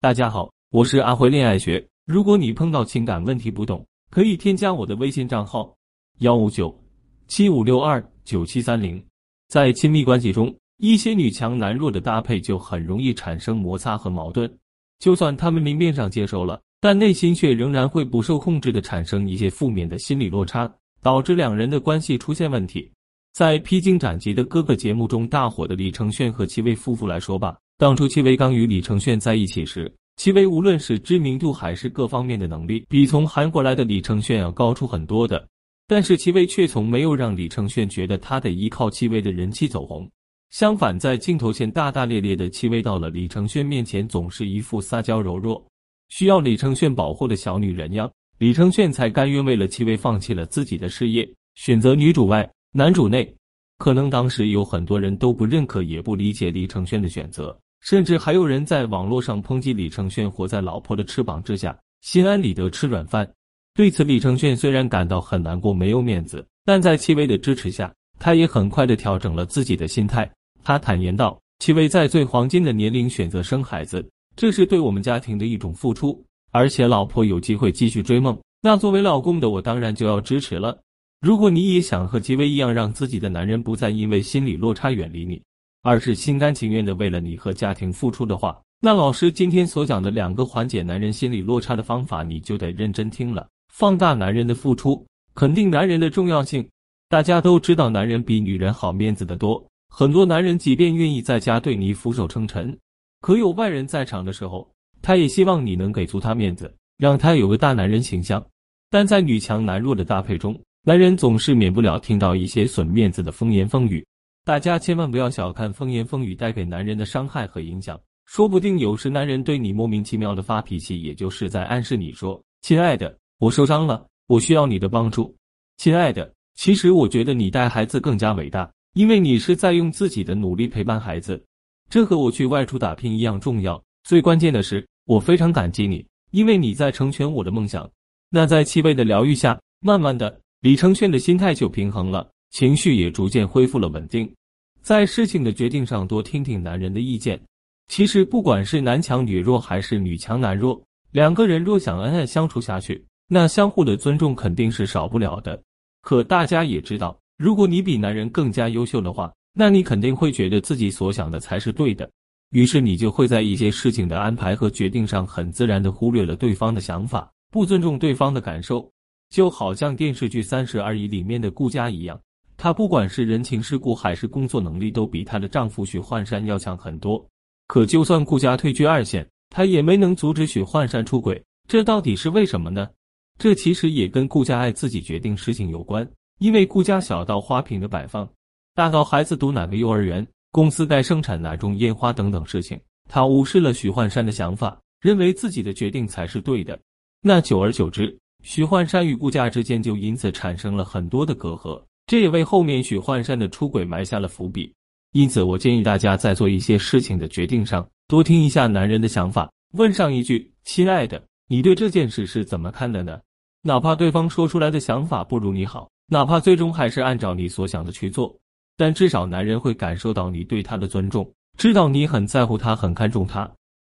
大家好，我是阿辉恋爱学。如果你碰到情感问题不懂，可以添加我的微信账号幺五九七五六二九七三零。在亲密关系中，一些女强男弱的搭配就很容易产生摩擦和矛盾。就算他们明面上接受了，但内心却仍然会不受控制的产生一些负面的心理落差，导致两人的关系出现问题。在披荆斩棘的哥哥节目中大火的李承铉和戚薇夫妇来说吧。当初戚薇刚与李承铉在一起时，戚薇无论是知名度还是各方面的能力，比从韩国来的李承铉要高出很多的。但是戚薇却从没有让李承铉觉得他得依靠戚薇的人气走红。相反，在镜头前大大咧咧的戚薇，到了李承铉面前总是一副撒娇柔弱、需要李承铉保护的小女人样。李承铉才甘愿为了戚薇放弃了自己的事业，选择女主外男主内。可能当时有很多人都不认可，也不理解李承铉的选择。甚至还有人在网络上抨击李承铉活在老婆的翅膀之下，心安理得吃软饭。对此，李承铉虽然感到很难过、没有面子，但在戚薇的支持下，他也很快的调整了自己的心态。他坦言道：“戚薇在最黄金的年龄选择生孩子，这是对我们家庭的一种付出。而且老婆有机会继续追梦，那作为老公的我当然就要支持了。如果你也想和戚薇一样，让自己的男人不再因为心理落差远离你。”而是心甘情愿的为了你和家庭付出的话，那老师今天所讲的两个缓解男人心理落差的方法，你就得认真听了。放大男人的付出，肯定男人的重要性。大家都知道，男人比女人好面子的多。很多男人即便愿意在家对你俯首称臣，可有外人在场的时候，他也希望你能给足他面子，让他有个大男人形象。但在女强男弱的搭配中，男人总是免不了听到一些损面子的风言风语。大家千万不要小看风言风语带给男人的伤害和影响，说不定有时男人对你莫名其妙的发脾气，也就是在暗示你说：“亲爱的，我受伤了，我需要你的帮助。”亲爱的，其实我觉得你带孩子更加伟大，因为你是在用自己的努力陪伴孩子，这和我去外出打拼一样重要。最关键的是，我非常感激你，因为你在成全我的梦想。那在气味的疗愈下，慢慢的，李承铉的心态就平衡了，情绪也逐渐恢复了稳定。在事情的决定上多听听男人的意见。其实不管是男强女弱还是女强男弱，两个人若想恩爱相处下去，那相互的尊重肯定是少不了的。可大家也知道，如果你比男人更加优秀的话，那你肯定会觉得自己所想的才是对的。于是你就会在一些事情的安排和决定上，很自然的忽略了对方的想法，不尊重对方的感受。就好像电视剧《三十而已》里面的顾佳一样。她不管是人情世故还是工作能力，都比她的丈夫许幻山要强很多。可就算顾家退居二线，她也没能阻止许幻山出轨。这到底是为什么呢？这其实也跟顾家爱自己决定事情有关。因为顾家小到花瓶的摆放，大到孩子读哪个幼儿园、公司该生产哪种烟花等等事情，她无视了许幻山的想法，认为自己的决定才是对的。那久而久之，许幻山与顾家之间就因此产生了很多的隔阂。这也为后面许幻山的出轨埋下了伏笔，因此我建议大家在做一些事情的决定上，多听一下男人的想法，问上一句：“亲爱的，你对这件事是怎么看的呢？”哪怕对方说出来的想法不如你好，哪怕最终还是按照你所想的去做，但至少男人会感受到你对他的尊重，知道你很在乎他，很看重他。